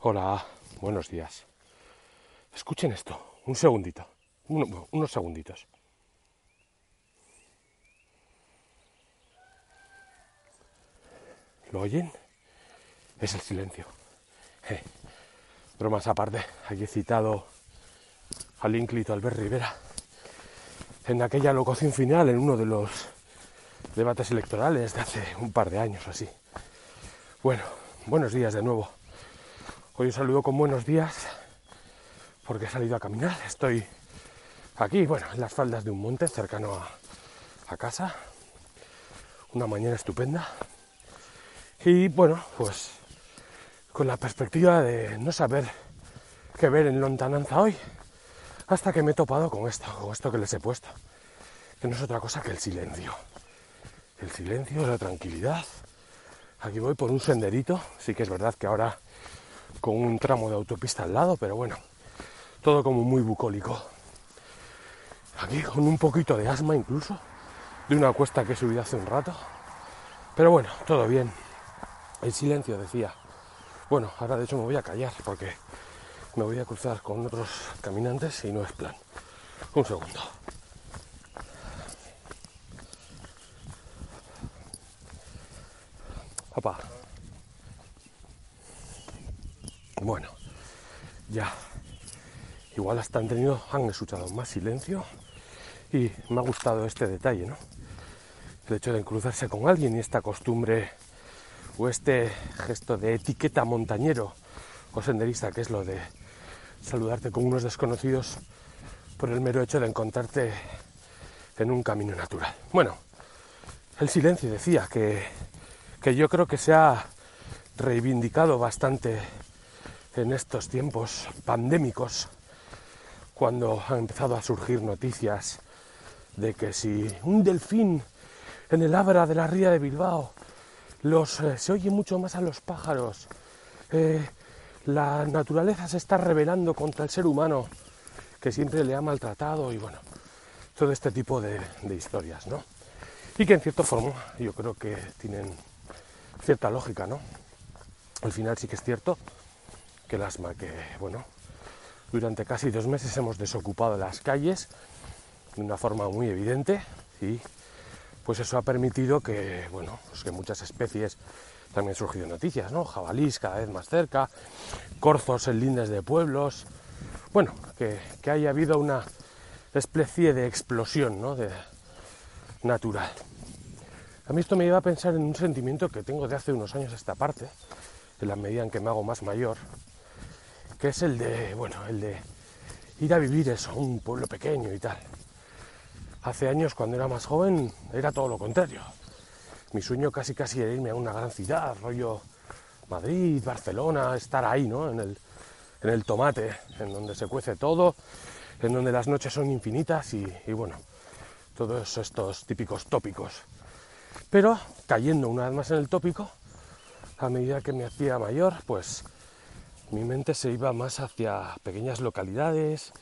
Hola, buenos días. Escuchen esto, un segundito, uno- unos segunditos. ¿Lo oyen? Es el silencio. Eh, bromas aparte, aquí he citado al ínclito Albert Rivera en aquella locución final en uno de los debates electorales de hace un par de años o así. Bueno, buenos días de nuevo. Hoy os saludo con buenos días porque he salido a caminar. Estoy aquí, bueno, en las faldas de un monte cercano a, casa. Una mañana estupenda. Y bueno, pues con la perspectiva de no saber qué ver en lontananza hoy, hasta que me he topado con esto, con esto que les he puesto, que no es otra cosa que el silencio. El silencio, la tranquilidad. Aquí voy por un senderito, sí que es verdad que ahora con un tramo de autopista al lado, pero bueno, todo como muy bucólico. Aquí con un poquito de asma incluso, de una cuesta que he subido hace un rato. Pero bueno, todo bien. El silencio, decía. Bueno, ahora de hecho me voy a callar porque me voy a cruzar con otros caminantes y no es plan. Un segundo. Bueno, ya. Igual hasta han tenido, han escuchado más silencio y me ha gustado este detalle, ¿no? El hecho de cruzarse con alguien y esta costumbre o este gesto de etiqueta montañero o senderista, que es lo de saludarte con unos desconocidos por el mero hecho de encontrarte en un camino natural. Bueno, el silencio decía que, que yo creo que se ha reivindicado bastante en estos tiempos pandémicos, cuando han empezado a surgir noticias de que si un delfín en el Abra de la ría de Bilbao los, eh, se oye mucho más a los pájaros, eh, la naturaleza se está rebelando contra el ser humano que siempre le ha maltratado y bueno, todo este tipo de, de historias, ¿no? Y que en cierta forma yo creo que tienen cierta lógica, ¿no? Al final sí que es cierto que el asma, que bueno, durante casi dos meses hemos desocupado las calles de una forma muy evidente y pues eso ha permitido que, bueno, pues que muchas especies también han surgido noticias, ¿no? Jabalís cada vez más cerca, corzos en lindes de pueblos, bueno, que, que haya habido una especie de explosión, ¿no? De, natural. A mí esto me lleva a pensar en un sentimiento que tengo de hace unos años esta parte, en la medida en que me hago más mayor, que es el de, bueno, el de ir a vivir eso, un pueblo pequeño y tal. Hace años, cuando era más joven, era todo lo contrario. Mi sueño casi casi era irme a una gran ciudad, rollo Madrid, Barcelona, estar ahí, ¿no? En el, en el tomate, en donde se cuece todo, en donde las noches son infinitas y, y bueno, todos estos típicos tópicos. Pero cayendo una vez más en el tópico, a medida que me hacía mayor, pues mi mente se iba más hacia pequeñas localidades,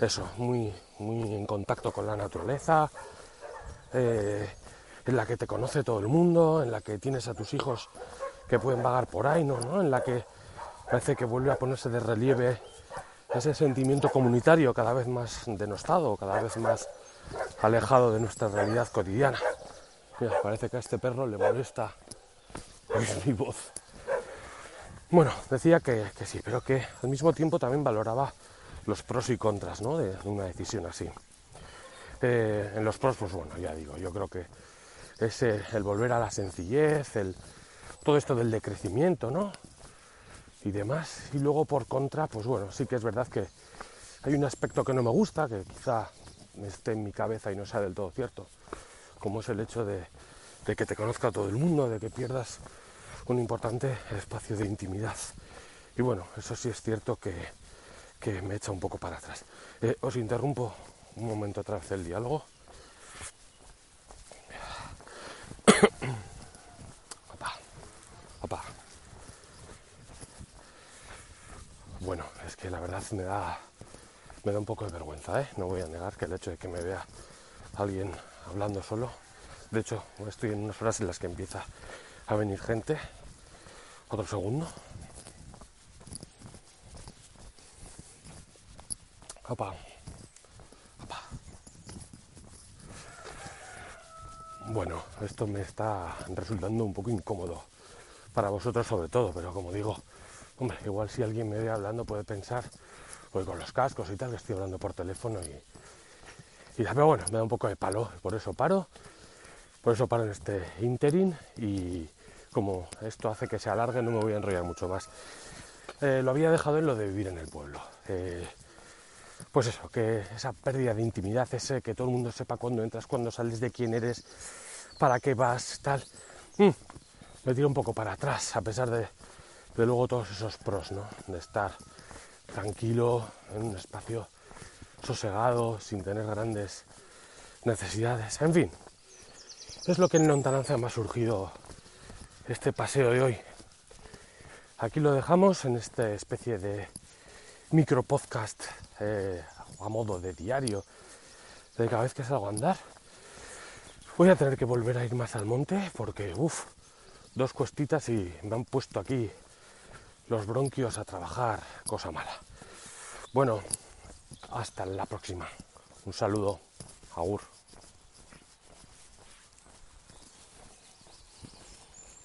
eso, muy, muy en contacto con la naturaleza, eh, en la que te conoce todo el mundo, en la que tienes a tus hijos que pueden vagar por ahí, ¿no? ¿no? En la que parece que vuelve a ponerse de relieve ese sentimiento comunitario cada vez más denostado, cada vez más alejado de nuestra realidad cotidiana. Mira, parece que a este perro le molesta oír mi voz. Bueno, decía que, sí, pero que al mismo tiempo también valoraba los pros y contras ¿no? de una decisión así. Eh, en los pros, pues bueno, ya digo, yo creo que es eh, el volver a la sencillez, el, todo esto del decrecimiento, ¿no? Y demás. Y luego por contra, pues bueno, sí que es verdad que hay un aspecto que no me gusta, que quizá esté en mi cabeza y no sea del todo cierto, como es el hecho de que te conozca todo el mundo, de que pierdas un importante espacio de intimidad. Y bueno, eso sí es cierto que, que me echa un poco para atrás. Eh, os interrumpo un momento vez el diálogo. Papá, papá. Bueno, es que la verdad me da, me da un poco de vergüenza, ¿eh? No voy a negar que el hecho de que me vea alguien hablando solo, de hecho, estoy en unas horas en las que empieza a venir gente. Otro segundo. Opa. Opa. Bueno, esto me está resultando un poco incómodo. Para vosotros sobre todo, pero como digo, hombre, igual si alguien me ve hablando puede pensar, pues con los cascos y tal, que estoy hablando por teléfono y, pero bueno, me da un poco de palo, por eso paro, por eso paro en este interim y, como esto hace que se alargue no me voy a enrollar mucho más. Eh, lo había dejado en lo de vivir en el pueblo. Eh, pues eso, que esa pérdida de intimidad, ese que todo el mundo sepa cuándo entras, cuándo sales, de quién eres, para qué vas, tal, mm, me tiro un poco para atrás, a pesar de, de luego todos esos pros, ¿no? De estar tranquilo, en un espacio sosegado, sin tener grandes necesidades, en fin. Es lo que en lontananza me ha surgido este paseo de hoy. Aquí lo dejamos en esta especie de micro podcast eh, a modo de diario de cada vez que salgo a andar. Voy a tener que volver a ir más al monte porque, uff, dos cuestitas y me han puesto aquí los bronquios a trabajar, cosa mala. Bueno, hasta la próxima. Un saludo, Agur.